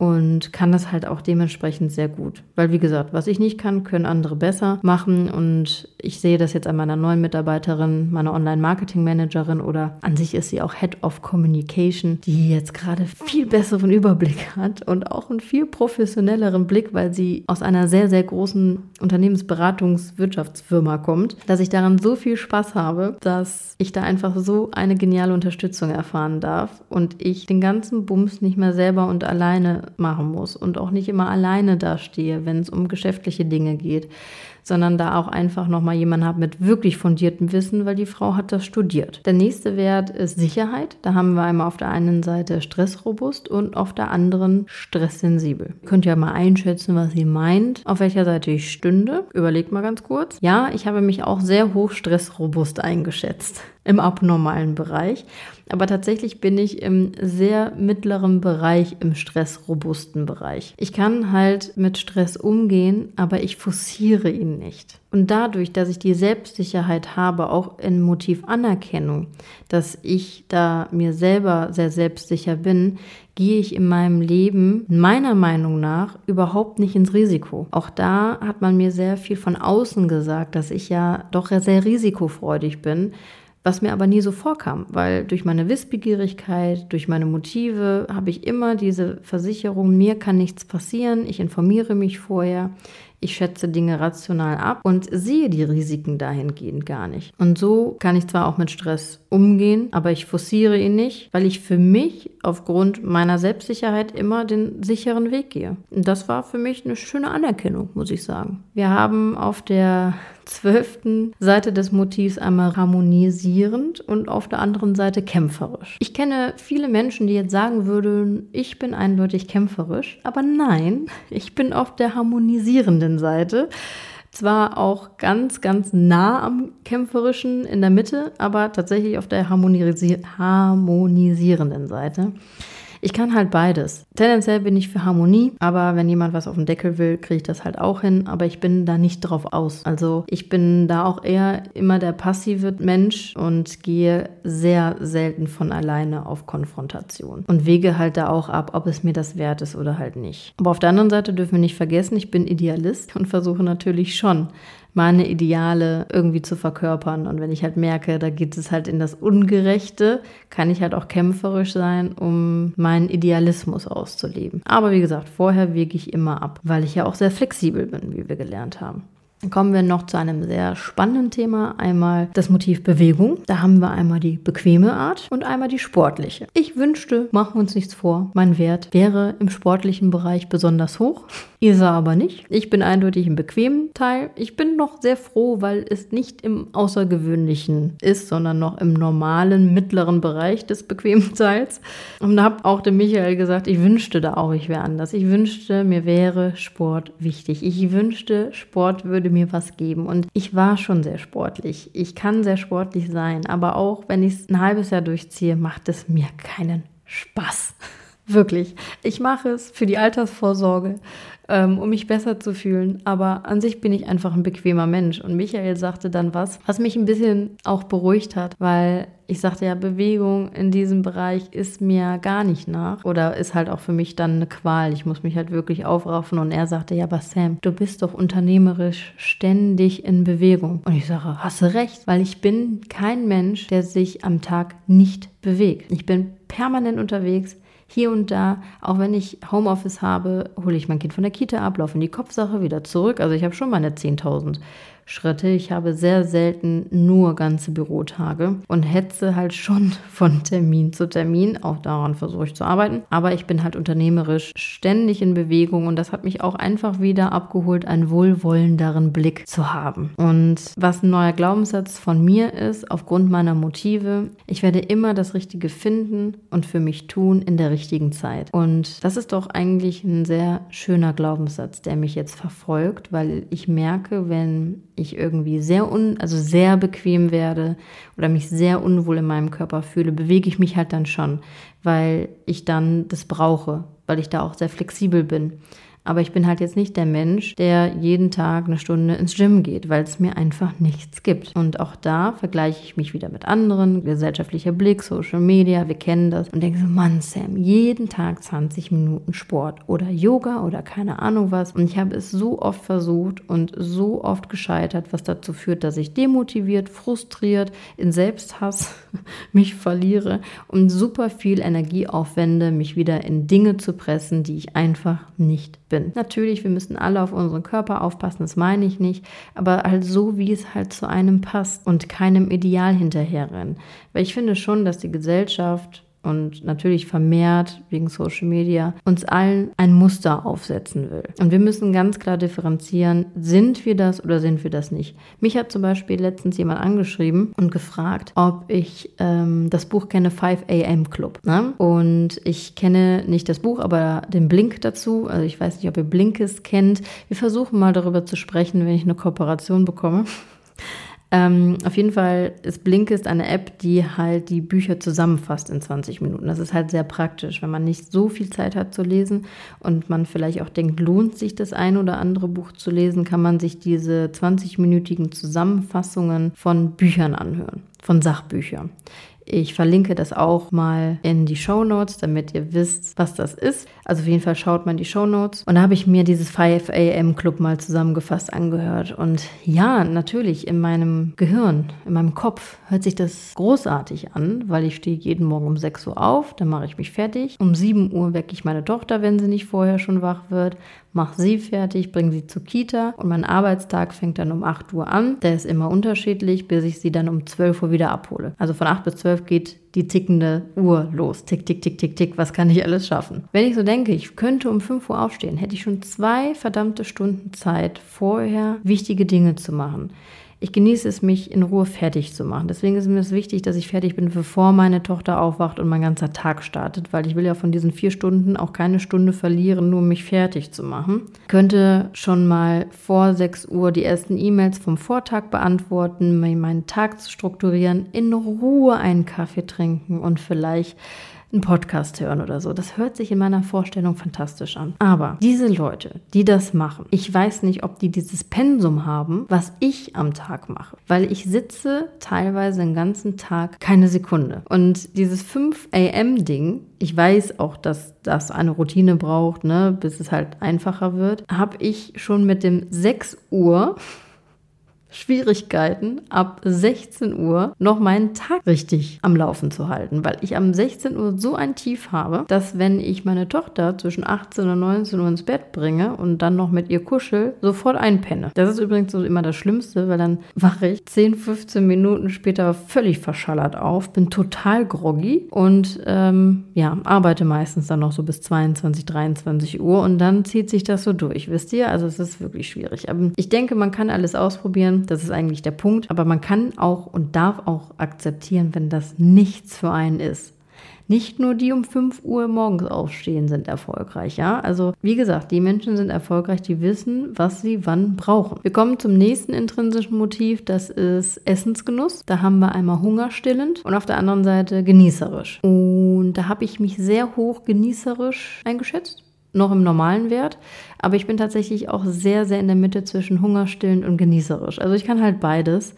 und kann das halt auch dementsprechend sehr gut. Weil, wie gesagt, was ich nicht kann, können andere besser machen. Und ich sehe das jetzt an meiner neuen Mitarbeiterin, meiner Online-Marketing-Managerin oder an sich ist sie auch Head of Communication, die jetzt gerade viel besseren Überblick hat und auch einen viel professionelleren Blick, weil sie aus einer sehr, sehr großen Unternehmensberatungswirtschaftsfirma kommt, dass ich daran so viel Spaß habe, dass ich da einfach so eine geniale Unterstützung erfahren darf und ich den ganzen Bums nicht mehr selber und alleine machen muss und auch nicht immer alleine dastehe, wenn es um geschäftliche Dinge geht, sondern da auch einfach nochmal jemanden habe mit wirklich fundiertem Wissen, weil die Frau hat das studiert. Der nächste Wert ist Sicherheit. Da haben wir einmal auf der einen Seite stressrobust und auf der anderen stresssensibel. Ihr könnt ja mal einschätzen, was sie meint, auf welcher Seite ich stünde. Überlegt mal ganz kurz. Ja, ich habe mich auch sehr hoch stressrobust eingeschätzt im abnormalen Bereich. Aber tatsächlich bin ich im sehr mittleren Bereich, im stressrobusten Bereich. Ich kann halt mit Stress umgehen, aber ich forciere ihn nicht. Und dadurch, dass ich die Selbstsicherheit habe, auch in Motiv Anerkennung, dass ich da mir selber sehr selbstsicher bin, gehe ich in meinem Leben meiner Meinung nach überhaupt nicht ins Risiko. Auch da hat man mir sehr viel von außen gesagt, dass ich ja doch sehr risikofreudig bin was mir aber nie so vorkam, weil durch meine Wissbegierigkeit, durch meine Motive habe ich immer diese Versicherung, mir kann nichts passieren, ich informiere mich vorher, Ich schätze Dinge rational ab und sehe die Risiken dahingehend gar nicht. Und so kann ich zwar auch mit Stress umgehen, aber ich forciere ihn nicht, weil ich für mich aufgrund meiner Selbstsicherheit immer den sicheren Weg gehe. Und das war für mich eine schöne Anerkennung, muss ich sagen. Wir haben auf der zwölften Seite des Motivs einmal harmonisierend und auf der anderen Seite kämpferisch. Ich kenne viele Menschen, die jetzt sagen würden, ich bin eindeutig kämpferisch, aber nein, ich bin auf der harmonisierenden Seite. Zwar auch ganz, ganz nah am kämpferischen in der Mitte, aber tatsächlich auf der harmonisi harmonisierenden Seite. Ich kann halt beides. Tendenziell bin ich für Harmonie, aber wenn jemand was auf den Deckel will, kriege ich das halt auch hin, aber ich bin da nicht drauf aus. Also ich bin da auch eher immer der passive Mensch und gehe sehr selten von alleine auf Konfrontation und wege halt da auch ab, ob es mir das wert ist oder halt nicht. Aber auf der anderen Seite dürfen wir nicht vergessen, ich bin Idealist und versuche natürlich schon meine Ideale irgendwie zu verkörpern. Und wenn ich halt merke, da geht es halt in das Ungerechte, kann ich halt auch kämpferisch sein, um meinen Idealismus auszuleben. Aber wie gesagt, vorher wege ich immer ab, weil ich ja auch sehr flexibel bin, wie wir gelernt haben. Kommen wir noch zu einem sehr spannenden Thema. Einmal das Motiv Bewegung. Da haben wir einmal die bequeme Art und einmal die sportliche. Ich wünschte, machen wir uns nichts vor, mein Wert wäre im sportlichen Bereich besonders hoch. Isa aber nicht. Ich bin eindeutig im bequemen Teil. Ich bin noch sehr froh, weil es nicht im Außergewöhnlichen ist, sondern noch im normalen mittleren Bereich des bequemen Teils. Und habe auch dem Michael gesagt, ich wünschte da auch, ich wäre anders. Ich wünschte, mir wäre Sport wichtig. Ich wünschte, Sport würde mir was geben. Und ich war schon sehr sportlich. Ich kann sehr sportlich sein, aber auch wenn ich es ein halbes Jahr durchziehe, macht es mir keinen Spaß. Wirklich. Ich mache es für die Altersvorsorge, ähm, um mich besser zu fühlen. Aber an sich bin ich einfach ein bequemer Mensch. Und Michael sagte dann was, was mich ein bisschen auch beruhigt hat, weil ich sagte ja, Bewegung in diesem Bereich ist mir gar nicht nach oder ist halt auch für mich dann eine Qual. Ich muss mich halt wirklich aufraffen und er sagte, ja, aber Sam, du bist doch unternehmerisch ständig in Bewegung. Und ich sage, hast du recht, weil ich bin kein Mensch, der sich am Tag nicht bewegt. Ich bin permanent unterwegs hier und da, auch wenn ich Homeoffice habe, hole ich mein Kind von der Kita ab, laufe in die Kopfsache, wieder zurück. Also ich habe schon meine 10.000 Schritte. Ich habe sehr selten nur ganze Bürotage und hetze halt schon von Termin zu Termin. Auch daran versuche ich zu arbeiten. Aber ich bin halt unternehmerisch ständig in Bewegung und das hat mich auch einfach wieder abgeholt, einen wohlwollenderen Blick zu haben. Und was ein neuer Glaubenssatz von mir ist, aufgrund meiner Motive, ich werde immer das Richtige finden und für mich tun in der richtigen Zeit. Und das ist doch eigentlich ein sehr schöner Glaubenssatz, der mich jetzt verfolgt, weil ich merke, wenn ich irgendwie sehr un, also sehr bequem werde oder mich sehr unwohl in meinem Körper fühle, bewege ich mich halt dann schon, weil ich dann das brauche, weil ich da auch sehr flexibel bin. Aber ich bin halt jetzt nicht der Mensch, der jeden Tag eine Stunde ins Gym geht, weil es mir einfach nichts gibt. Und auch da vergleiche ich mich wieder mit anderen, gesellschaftlicher Blick, Social Media, wir kennen das und denke so, Mann, Sam, jeden Tag 20 Minuten Sport oder Yoga oder keine Ahnung was. Und ich habe es so oft versucht und so oft gescheitert, was dazu führt, dass ich demotiviert, frustriert, in Selbsthass mich verliere und super viel Energie aufwende, mich wieder in Dinge zu pressen, die ich einfach nicht bin. Natürlich, wir müssen alle auf unseren Körper aufpassen, das meine ich nicht, aber halt so, wie es halt zu einem passt und keinem Ideal hinterherrennen. Weil ich finde schon, dass die Gesellschaft und natürlich vermehrt wegen Social Media uns allen ein Muster aufsetzen will. Und wir müssen ganz klar differenzieren, sind wir das oder sind wir das nicht. Mich hat zum Beispiel letztens jemand angeschrieben und gefragt, ob ich ähm, das Buch kenne, 5 AM Club. Ne? Und ich kenne nicht das Buch, aber den Blink dazu. Also ich weiß nicht, ob ihr Blinkist kennt. Wir versuchen mal darüber zu sprechen, wenn ich eine Kooperation bekomme. Ähm, auf jeden Fall ist Blinkist eine App, die halt die Bücher zusammenfasst in 20 Minuten. Das ist halt sehr praktisch, wenn man nicht so viel Zeit hat zu lesen und man vielleicht auch denkt, lohnt sich das ein oder andere Buch zu lesen, kann man sich diese 20-minütigen Zusammenfassungen von Büchern anhören, von Sachbüchern. Ich verlinke das auch mal in die Show Notes, damit ihr wisst, was das ist. Also auf jeden Fall schaut mal die Show Notes. Und da habe ich mir dieses 5 AM Club mal zusammengefasst angehört. Und ja, natürlich in meinem Gehirn, in meinem Kopf hört sich das großartig an, weil ich stehe jeden Morgen um 6 Uhr auf, dann mache ich mich fertig. Um 7 Uhr wecke ich meine Tochter, wenn sie nicht vorher schon wach wird mache sie fertig, bringe sie zur Kita und mein Arbeitstag fängt dann um 8 Uhr an. Der ist immer unterschiedlich, bis ich sie dann um 12 Uhr wieder abhole. Also von 8 bis 12 geht die tickende Uhr los. Tick, tick, tick, tick, tick. Was kann ich alles schaffen? Wenn ich so denke, ich könnte um 5 Uhr aufstehen, hätte ich schon zwei verdammte Stunden Zeit, vorher wichtige Dinge zu machen ich genieße es, mich in Ruhe fertig zu machen. Deswegen ist mir es wichtig, dass ich fertig bin, bevor meine Tochter aufwacht und mein ganzer Tag startet, weil ich will ja von diesen vier Stunden auch keine Stunde verlieren, nur um mich fertig zu machen. Ich könnte schon mal vor 6 Uhr die ersten E-Mails vom Vortag beantworten, meinen Tag zu strukturieren, in Ruhe einen Kaffee trinken und vielleicht einen Podcast hören oder so. Das hört sich in meiner Vorstellung fantastisch an. Aber diese Leute, die das machen, ich weiß nicht, ob die dieses Pensum haben, was ich am Tag mache. Weil ich sitze teilweise den ganzen Tag keine Sekunde. Und dieses 5 AM-Ding, ich weiß auch, dass das eine Routine braucht, ne, bis es halt einfacher wird, habe ich schon mit dem 6 Uhr Schwierigkeiten, ab 16 Uhr noch meinen Tag richtig am Laufen zu halten, weil ich am 16 Uhr so ein Tief habe, dass wenn ich meine Tochter zwischen 18 und 19 Uhr ins Bett bringe und dann noch mit ihr kuschel, sofort einpenne. Das ist übrigens so immer das Schlimmste, weil dann wache ich 10, 15 Minuten später völlig verschallert auf, bin total groggy und ähm, ja, arbeite meistens dann noch so bis 22, 23 Uhr und dann zieht sich das so durch, wisst ihr? Also es ist wirklich schwierig. Aber ich denke, man kann alles ausprobieren das ist eigentlich der Punkt. Aber man kann auch und darf auch akzeptieren, wenn das nichts für einen ist. Nicht nur die um 5 Uhr morgens aufstehen sind erfolgreich, ja. Also wie gesagt, die Menschen sind erfolgreich, die wissen, was sie wann brauchen. Wir kommen zum nächsten intrinsischen Motiv, das ist Essensgenuss. Da haben wir einmal hungerstillend und auf der anderen Seite genießerisch. Und da habe ich mich sehr hoch genießerisch eingeschätzt noch im normalen Wert, aber ich bin tatsächlich auch sehr, sehr in der Mitte zwischen hungerstillend und genießerisch. Also ich kann halt beides.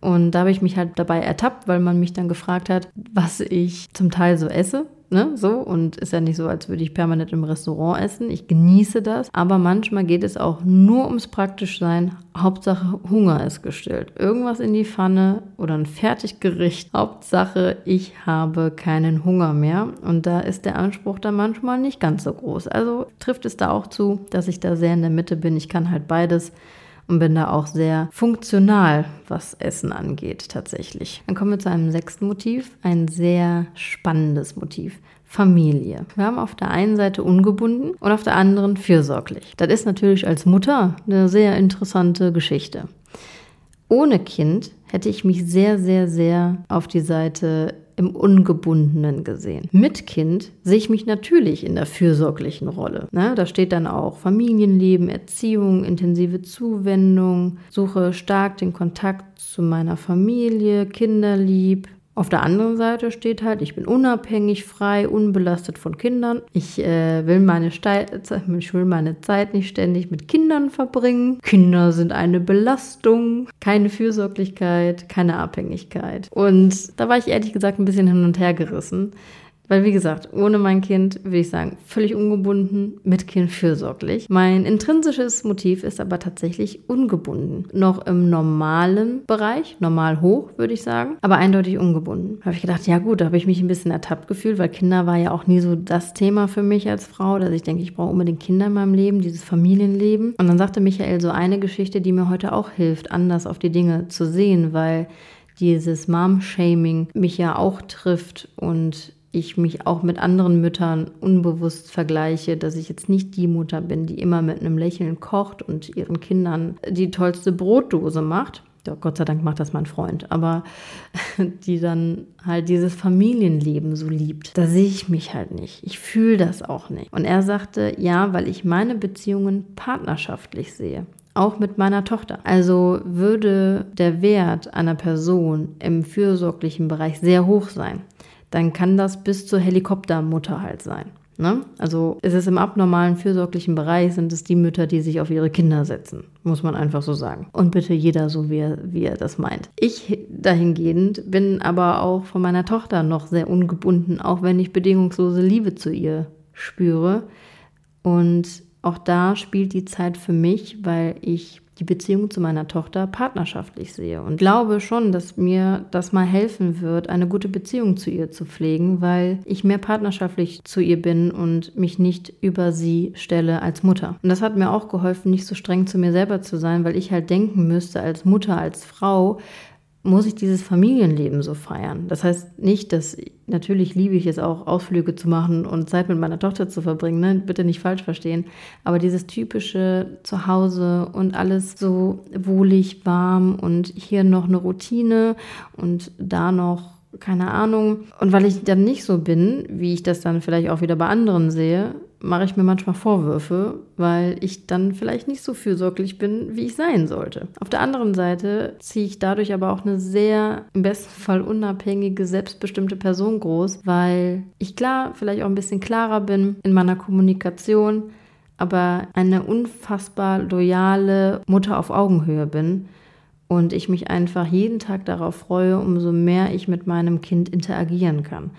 Und da habe ich mich halt dabei ertappt, weil man mich dann gefragt hat, was ich zum Teil so esse ne, so. Und ist ja nicht so, als würde ich permanent im Restaurant essen. Ich genieße das. Aber manchmal geht es auch nur ums Praktischsein. Hauptsache Hunger ist gestillt. Irgendwas in die Pfanne oder ein Fertiggericht. Hauptsache ich habe keinen Hunger mehr. Und da ist der Anspruch dann manchmal nicht ganz so groß. Also trifft es da auch zu, dass ich da sehr in der Mitte bin. Ich kann halt beides und bin da auch sehr funktional, was Essen angeht, tatsächlich. Dann kommen wir zu einem sechsten Motiv, ein sehr spannendes Motiv. Familie. Wir haben auf der einen Seite ungebunden und auf der anderen fürsorglich. Das ist natürlich als Mutter eine sehr interessante Geschichte. Ohne Kind hätte ich mich sehr, sehr, sehr auf die Seite im Ungebundenen gesehen. Mit Kind sehe ich mich natürlich in der fürsorglichen Rolle. Ne? Da steht dann auch Familienleben, Erziehung, intensive Zuwendung, suche stark den Kontakt zu meiner Familie, Kinderlieb, auf der anderen Seite steht halt, ich bin unabhängig, frei, unbelastet von Kindern. Ich äh, will, meine ich will meine Zeit nicht ständig mit Kindern verbringen. Kinder sind eine Belastung, keine Fürsorglichkeit, keine Abhängigkeit. Und da war ich ehrlich gesagt ein bisschen hin und her gerissen. Weil, wie gesagt, ohne mein Kind würde ich sagen, völlig ungebunden, mit Kind fürsorglich. Mein intrinsisches Motiv ist aber tatsächlich ungebunden. Noch im normalen Bereich, normal hoch, würde ich sagen, aber eindeutig ungebunden. Da habe ich gedacht, ja gut, da habe ich mich ein bisschen ertappt gefühlt, weil Kinder war ja auch nie so das Thema für mich als Frau, dass ich denke, ich brauche unbedingt Kinder in meinem Leben, dieses Familienleben. Und dann sagte Michael so eine Geschichte, die mir heute auch hilft, anders auf die Dinge zu sehen, weil dieses Mom-Shaming mich ja auch trifft und ich mich auch mit anderen Müttern unbewusst vergleiche, dass ich jetzt nicht die Mutter bin, die immer mit einem Lächeln kocht und ihren Kindern die tollste Brotdose macht. Gott sei Dank macht das mein Freund, aber die dann halt dieses Familienleben so liebt. Da sehe ich mich halt nicht. Ich fühle das auch nicht. Und er sagte, ja, weil ich meine Beziehungen partnerschaftlich sehe auch mit meiner Tochter. Also würde der Wert einer Person im fürsorglichen Bereich sehr hoch sein dann kann das bis zur Helikoptermutter halt sein. Ne? Also ist es im abnormalen fürsorglichen Bereich, sind es die Mütter, die sich auf ihre Kinder setzen, muss man einfach so sagen. Und bitte jeder so, wie er, wie er das meint. Ich dahingehend bin aber auch von meiner Tochter noch sehr ungebunden, auch wenn ich bedingungslose Liebe zu ihr spüre. Und auch da spielt die Zeit für mich, weil ich die Beziehung zu meiner Tochter partnerschaftlich sehe und glaube schon, dass mir das mal helfen wird, eine gute Beziehung zu ihr zu pflegen, weil ich mehr partnerschaftlich zu ihr bin und mich nicht über sie stelle als Mutter. Und das hat mir auch geholfen, nicht so streng zu mir selber zu sein, weil ich halt denken müsste als Mutter, als Frau, muss ich dieses Familienleben so feiern. Das heißt nicht, dass natürlich liebe ich es auch, Ausflüge zu machen und Zeit mit meiner Tochter zu verbringen, ne? bitte nicht falsch verstehen. Aber dieses typische Zuhause und alles so wohlig, warm und hier noch eine Routine und da noch keine Ahnung. Und weil ich dann nicht so bin, wie ich das dann vielleicht auch wieder bei anderen sehe, mache ich mir manchmal Vorwürfe, weil ich dann vielleicht nicht so fürsorglich bin, wie ich sein sollte. Auf der anderen Seite ziehe ich dadurch aber auch eine sehr, im besten Fall unabhängige, selbstbestimmte Person groß, weil ich klar, vielleicht auch ein bisschen klarer bin in meiner Kommunikation, aber eine unfassbar loyale Mutter auf Augenhöhe bin und ich mich einfach jeden Tag darauf freue, umso mehr ich mit meinem Kind interagieren kann.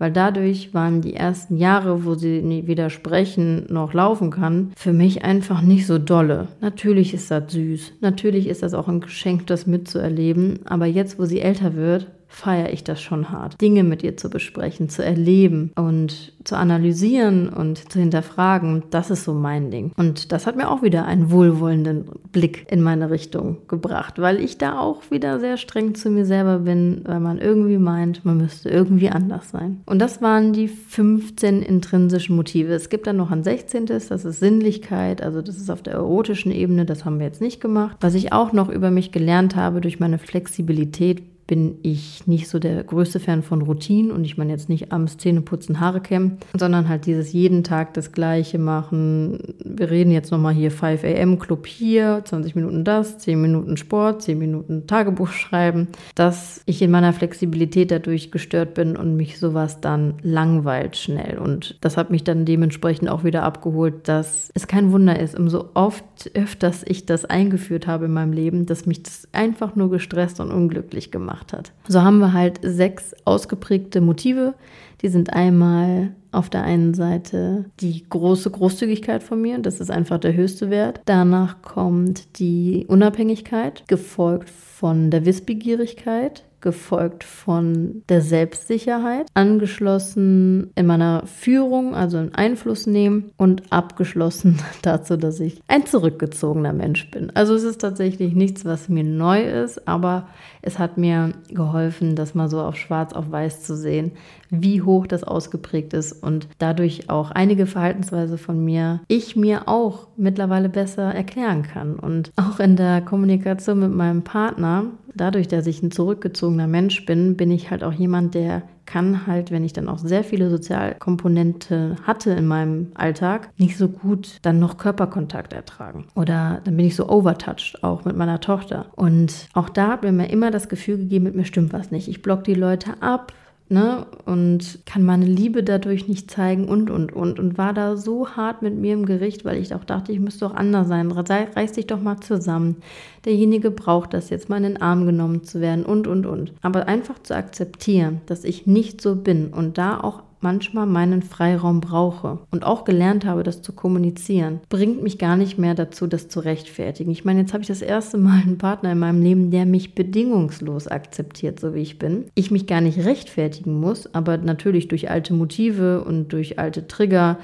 Weil dadurch waren die ersten Jahre, wo sie weder sprechen noch laufen kann, für mich einfach nicht so dolle. Natürlich ist das süß. Natürlich ist das auch ein Geschenk, das mitzuerleben. Aber jetzt, wo sie älter wird, feiere ich das schon hart. Dinge mit ihr zu besprechen, zu erleben und zu analysieren und zu hinterfragen, das ist so mein Ding. Und das hat mir auch wieder einen wohlwollenden Blick in meine Richtung gebracht, weil ich da auch wieder sehr streng zu mir selber bin, weil man irgendwie meint, man müsste irgendwie anders sein. Und das waren die 15 intrinsischen Motive. Es gibt dann noch ein 16. Das ist Sinnlichkeit, also das ist auf der erotischen Ebene, das haben wir jetzt nicht gemacht. Was ich auch noch über mich gelernt habe durch meine Flexibilität, bin ich nicht so der größte Fan von Routinen und ich meine jetzt nicht abends Zähne putzen, Haare kämmen, sondern halt dieses jeden Tag das Gleiche machen. Wir reden jetzt nochmal hier 5 am Club hier, 20 Minuten das, 10 Minuten Sport, 10 Minuten Tagebuch schreiben, dass ich in meiner Flexibilität dadurch gestört bin und mich sowas dann langweilt schnell. Und das hat mich dann dementsprechend auch wieder abgeholt, dass es kein Wunder ist, umso oft öfters ich das eingeführt habe in meinem Leben, dass mich das einfach nur gestresst und unglücklich gemacht gemacht hat. So haben wir halt sechs ausgeprägte Motive. Die sind einmal auf der einen Seite die große Großzügigkeit von mir, das ist einfach der höchste Wert. Danach kommt die Unabhängigkeit, gefolgt von der Wissbegierigkeit, gefolgt von der Selbstsicherheit, angeschlossen in meiner Führung, also in Einfluss nehmen und abgeschlossen dazu, dass ich ein zurückgezogener Mensch bin. Also es ist tatsächlich nichts, was mir neu ist, aber es hat mir geholfen, das mal so auf schwarz auf weiß zu sehen, wie hoch das ausgeprägt ist und dadurch auch einige Verhaltensweise von mir ich mir auch mittlerweile besser erklären kann. Und auch in der Kommunikation mit meinem Partner, dadurch, dass ich ein zurückgezogener Mensch bin, bin ich halt auch jemand, der kann halt, wenn ich dann auch sehr viele Sozialkomponente hatte in meinem Alltag, nicht so gut dann noch Körperkontakt ertragen. Oder dann bin ich so overtouched, auch mit meiner Tochter. Und auch da hat mir immer das Gefühl gegeben, mit mir stimmt was nicht. Ich block die Leute ab, ne? Und kann meine Liebe dadurch nicht zeigen und, und, und. Und war da so hart mit mir im Gericht, weil ich auch dachte, ich müsste doch anders sein. Reiß dich doch mal zusammen. Derjenige braucht das jetzt mal in den Arm genommen zu werden und, und, und. Aber einfach zu akzeptieren, dass ich nicht so bin und da auch manchmal meinen Freiraum brauche und auch gelernt habe, das zu kommunizieren, bringt mich gar nicht mehr dazu, das zu rechtfertigen. Ich meine, jetzt habe ich das erste Mal einen Partner in meinem Leben, der mich bedingungslos akzeptiert, so wie ich bin. Ich mich gar nicht rechtfertigen muss, aber natürlich durch alte Motive und durch alte Trigger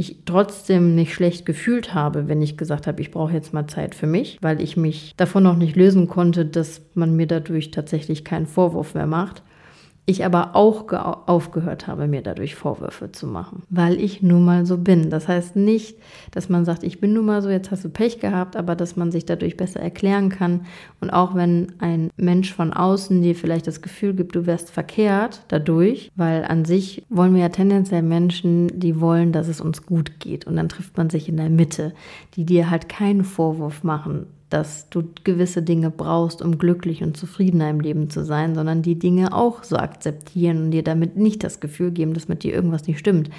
ich trotzdem nicht schlecht gefühlt habe, wenn ich gesagt habe, ich brauche jetzt mal Zeit für mich, weil ich mich davon noch nicht lösen konnte, dass man mir dadurch tatsächlich keinen Vorwurf mehr macht ich aber auch aufgehört habe, mir dadurch Vorwürfe zu machen, weil ich nun mal so bin. Das heißt nicht, dass man sagt, ich bin nun mal so, jetzt hast du Pech gehabt, aber dass man sich dadurch besser erklären kann. Und auch wenn ein Mensch von außen dir vielleicht das Gefühl gibt, du wärst verkehrt dadurch, weil an sich wollen wir ja tendenziell Menschen, die wollen, dass es uns gut geht. Und dann trifft man sich in der Mitte, die dir halt keinen Vorwurf machen, dass du gewisse Dinge brauchst, um glücklich und zufriedener im Leben zu sein, sondern die Dinge auch so akzeptieren und dir damit nicht das Gefühl geben, dass mit dir irgendwas nicht stimmt,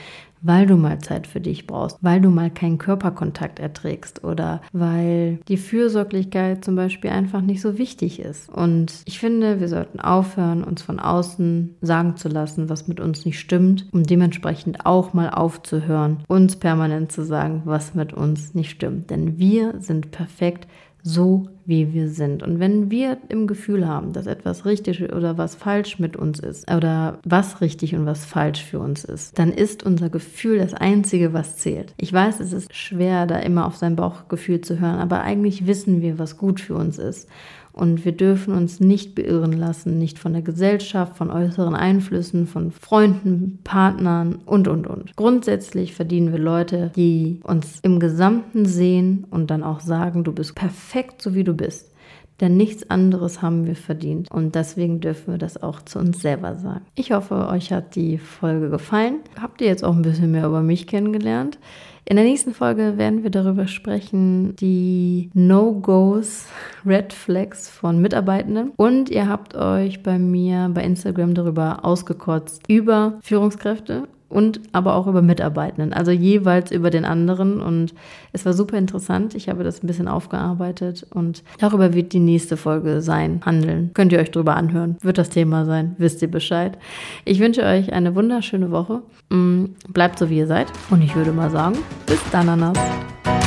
weil du mal Zeit für dich brauchst, weil du mal keinen Körperkontakt erträgst oder weil die Fürsorglichkeit zum Beispiel einfach nicht so wichtig ist. Und ich finde, wir sollten aufhören, uns von außen sagen zu lassen, was mit uns nicht stimmt, um dementsprechend auch mal aufzuhören, uns permanent zu sagen, was mit uns nicht stimmt. Denn wir sind perfekt so wie wir sind. Und wenn wir im Gefühl haben, dass etwas richtig oder was falsch mit uns ist oder was richtig und was falsch für uns ist, dann ist unser Gefühl das Einzige, was zählt. Ich weiß, es ist schwer, da immer auf sein Bauchgefühl zu hören, aber eigentlich wissen wir, was gut für uns ist. Und wir dürfen uns nicht beirren lassen, nicht von der Gesellschaft, von äußeren Einflüssen, von Freunden, Partnern und, und, und. Grundsätzlich verdienen wir Leute, die uns im Gesamten sehen und dann auch sagen, du bist perfekt, so wie du bist. Denn nichts anderes haben wir verdient. Und deswegen dürfen wir das auch zu uns selber sagen. Ich hoffe, euch hat die Folge gefallen. Habt ihr jetzt auch ein bisschen mehr über mich kennengelernt? In der nächsten Folge werden wir darüber sprechen, die No-Gos, Red Flags von Mitarbeitenden. Und ihr habt euch bei mir bei Instagram darüber ausgekotzt über Führungskräfte und aber auch über Mitarbeitenden, also jeweils über den anderen. Und es war super interessant. Ich habe das ein bisschen aufgearbeitet und darüber wird die nächste Folge sein, handeln. Könnt ihr euch drüber anhören. Wird das Thema sein, wisst ihr Bescheid. Ich wünsche euch eine wunderschöne Woche. Mm, bleibt so, wie ihr seid. Und ich würde mal sagen, bis dann, Ananas.